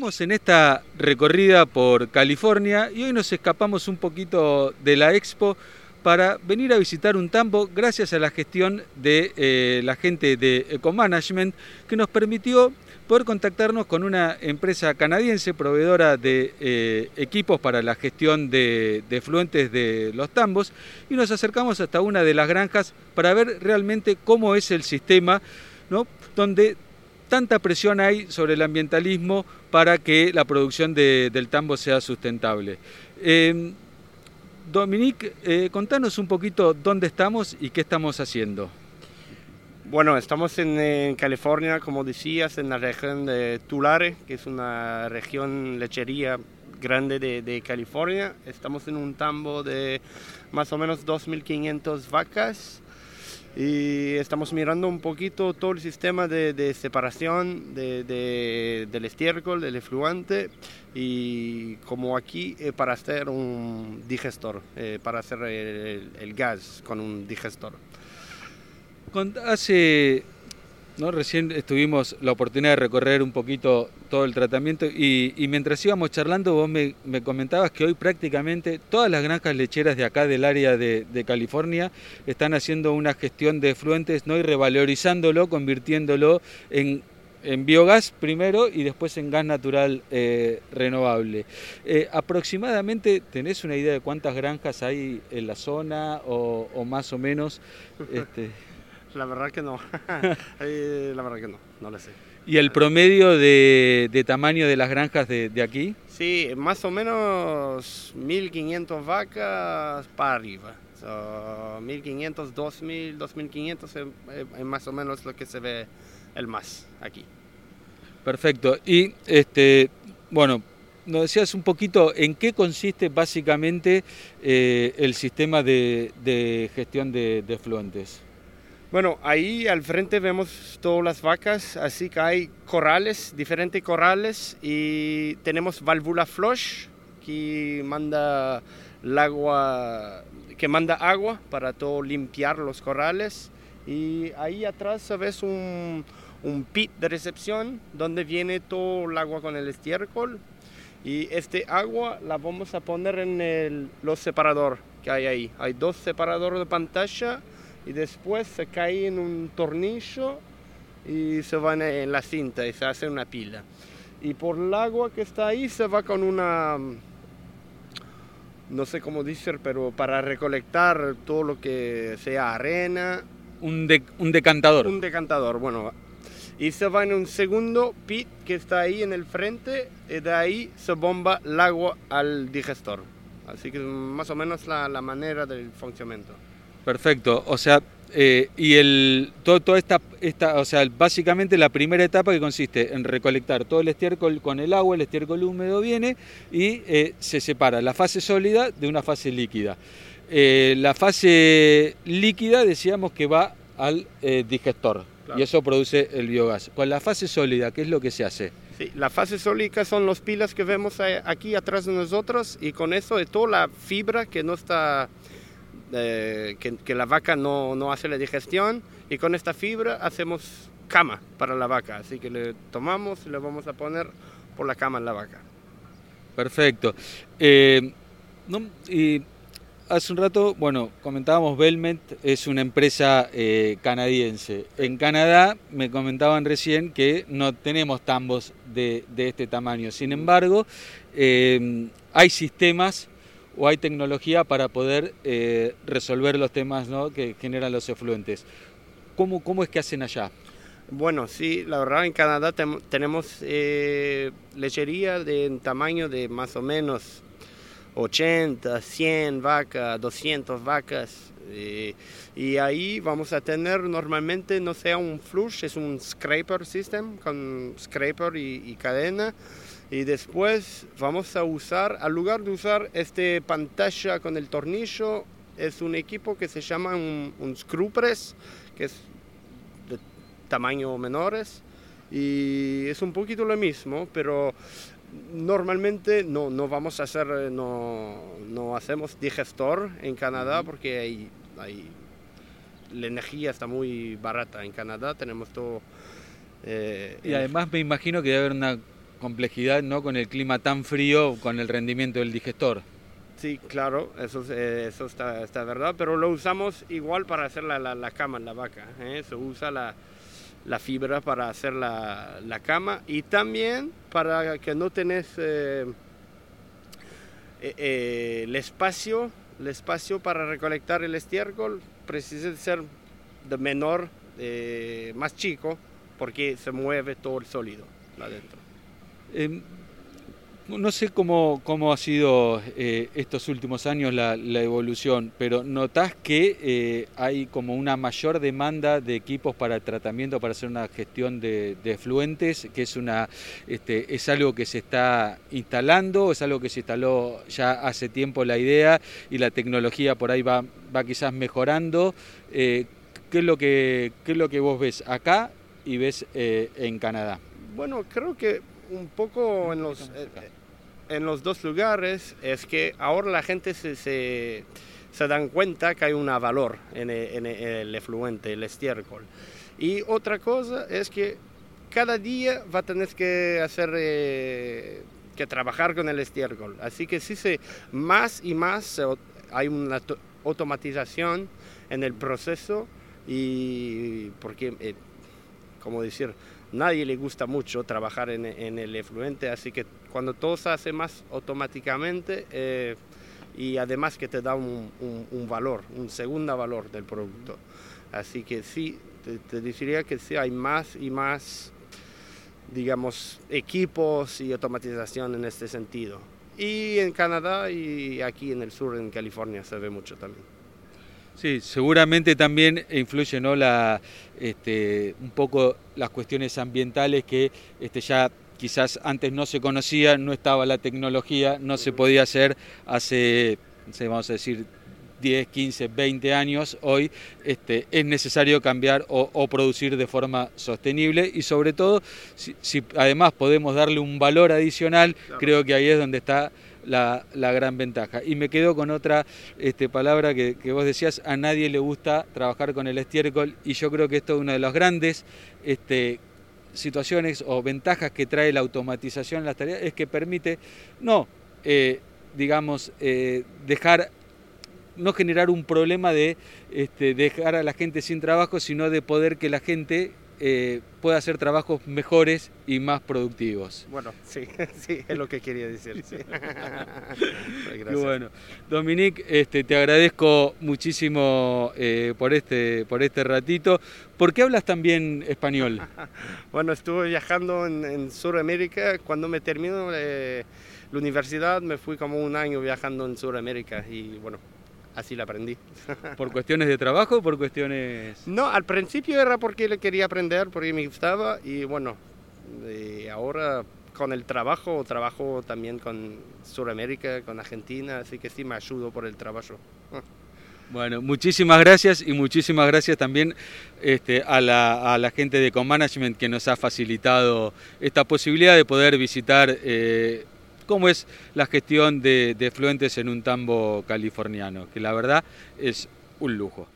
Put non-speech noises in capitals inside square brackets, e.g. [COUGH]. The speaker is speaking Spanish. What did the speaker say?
En esta recorrida por California y hoy nos escapamos un poquito de la expo para venir a visitar un tambo gracias a la gestión de eh, la gente de Ecomanagement que nos permitió poder contactarnos con una empresa canadiense proveedora de eh, equipos para la gestión de, de fluentes de los tambos y nos acercamos hasta una de las granjas para ver realmente cómo es el sistema, ¿no? donde tanta presión hay sobre el ambientalismo para que la producción de, del tambo sea sustentable. Eh, Dominique, eh, contanos un poquito dónde estamos y qué estamos haciendo. Bueno, estamos en, California, como decías, en la región de Tulare, que es una región lechería grande de, de California. Estamos en un tambo de más o menos 2.500 vacas y estamos mirando un poquito todo el sistema de, de separación de, de, del estiércol, del efluente y como aquí eh, para hacer un digestor, eh, para hacer el, el, gas con un digestor. Hace, ¿no? recién estuvimos la oportunidad de recorrer un poquito todo el tratamiento y, y mientras íbamos charlando vos me, me, comentabas que hoy prácticamente todas las granjas lecheras de acá del área de, de California están haciendo una gestión de efluentes ¿no? y revalorizándolo, convirtiéndolo en en biogás primero y después en gas natural eh, renovable. Eh, aproximadamente, ¿tenés una idea de cuántas granjas hay en la zona o, o más o menos? [LAUGHS] Este... La verdad que no, [LAUGHS] [LAUGHS] la verdad que no, no lo sé. ¿Y el promedio de, de tamaño de las granjas de, de, aquí? Sí, más o menos 1.500 vacas para arriba. So, 1.500, 2.000, 2.500 es, es más o menos lo que se ve el más aquí. Perfecto. Y este, bueno, nos decías un poquito en qué consiste básicamente eh, el sistema de, de gestión de, de, fluentes. Bueno, ahí al frente vemos todas las vacas, así que hay corrales, diferentes corrales, y tenemos válvula flush que manda agua, que manda agua para todo limpiar los corrales, y ahí atrás ves un, un pit de recepción donde viene todo el agua con el estiércol. Y este agua la vamos a poner en los separadores que hay ahí. Hay dos separadores de pantalla y después se cae en un tornillo y se va en la cinta y se hace una pila. Y por el agua que está ahí se va con una, no sé cómo decir, pero para recolectar todo lo que sea arena. Un, de, un decantador. Un decantador, bueno, y se va en un segundo pit que está ahí en el frente y de ahí se bomba el agua al digestor. Así que más o menos la, la manera del funcionamiento. Perfecto, o sea, eh, y el, todo, toda esta, esta, o sea, básicamente la primera etapa que consiste en recolectar todo el estiércol con el agua, el estiércol húmedo viene y eh, se separa la fase sólida de una fase líquida. Eh, la fase líquida decíamos que va al digestor, Claro. y eso produce el biogás. Con la fase sólida, ¿qué es lo que se hace? Sí, la fase sólida son los pilas que vemos aquí atrás de nosotros y con eso de toda la fibra que no está, eh, que, que, la vaca no, no, hace la digestión y con esta fibra hacemos cama para la vaca, así que le tomamos y le vamos a poner por la cama en la vaca. Perfecto. Eh, no, y hace un rato, bueno, comentábamos Belment es una empresa eh, canadiense. En Canadá me comentaban recién que no tenemos tambos de, de este tamaño. Sin embargo, eh, hay sistemas o hay tecnología para poder eh, resolver los temas ¿no? que generan los efluentes. ¿Cómo, ¿Cómo, es que hacen allá? Bueno, sí, la verdad en Canadá te tenemos eh, lechería de tamaño de más o menos 80, 100 vacas, 200 vacas. Eh, y ahí vamos a tener normalmente, no sea un flush, es un scraper system con scraper y, y cadena. Y después vamos a usar, al lugar de usar este pantalla con el tornillo, es un equipo que se llama un, un screw press, que es de tamaño menores. Y es un poquito lo mismo, pero normalmente no, no vamos a hacer, no, no hacemos digestor en Canadá porque hay, hay, la energía está muy barata en Canadá, tenemos todo... Eh, y además me imagino que debe haber una complejidad ¿no? con el clima tan frío, con el rendimiento del digestor. Sí, claro, eso, eh, eso está, está, verdad, pero lo usamos igual para hacer la, la, cama en la vaca. ¿eh? Se usa la, la, fibra para hacer la, cama y también para que no tenés eh, el espacio el espacio para recolectar el estiércol precisa ser de menor, más chico, porque se mueve todo el sólido adentro. Em, no sé cómo, cómo ha sido eh, estos últimos años la, evolución, pero ¿notás que eh, hay como una mayor demanda de equipos para tratamiento, para hacer una gestión de, de que es, una, este, es algo que se está instalando, es algo que se instaló ya hace tiempo la idea y la tecnología por ahí va, va quizás mejorando? Eh, ¿qué, es lo que, ¿Qué es lo que vos ves acá y ves en Canadá? Bueno, creo que un poco en los en los dos lugares es que ahora la gente se, se, se dan cuenta que hay un valor en el, efluente, el estiércol. Y otra cosa es que cada día va a tener que hacer, eh, que trabajar con el estiércol. Así que sí se, más y más hay una automatización en el proceso y porque, eh, como decir, nadie le gusta mucho trabajar en, el efluente, así que cuando todo se hace más automáticamente eh, y además que te da un, valor, un segundo valor del producto. Así que sí, te, diría que sí, hay más y más, digamos, equipos y automatización en este sentido. Y en Canadá y aquí en el sur, en California, se ve mucho también. Sí, seguramente también influye ¿no? la, este, un poco las cuestiones ambientales que este, ya quizás antes no se conocía, no estaba la tecnología, no se podía hacer hace, vamos a decir, 10, 15, 20 años, hoy este, es necesario cambiar o, producir de forma sostenible y sobre todo si, además podemos darle un valor adicional, creo que ahí es donde está la, gran ventaja. Y me quedo con otra este, palabra que, vos decías, a nadie le gusta trabajar con el estiércol y yo creo que esto es una de las grandes este, situaciones o ventajas que trae la automatización en las tareas, es que permite no, eh, digamos, eh, dejar no generar un problema de este, dejar a la gente sin trabajo, sino de poder que la gente eh, pueda hacer trabajos mejores y más productivos. Bueno, [LAUGHS] sí, sí, es lo que quería decir. Sí. [LAUGHS] [LAUGHS] bueno, Dominique, este, te agradezco muchísimo eh, por, este, por este ratito. ¿Por qué hablas también español? bueno, estuve viajando en, en Sudamérica. Cuando me termino eh, la universidad, me fui como un año viajando en Sudamérica y bueno, así la aprendí. [LAUGHS] ¿Por cuestiones de trabajo o por cuestiones...? No, al principio era porque le quería aprender, porque me gustaba y bueno, ahora con el trabajo, trabajo también con Sudamérica, con Argentina, así que sí me ayudo por el trabajo. [LAUGHS] Bueno, muchísimas gracias y muchísimas gracias también este, a, la, a, la, gente de Comanagement que nos ha facilitado esta posibilidad de poder visitar eh, cómo es la gestión de, de fluentes en un tambo californiano, que la verdad es un lujo.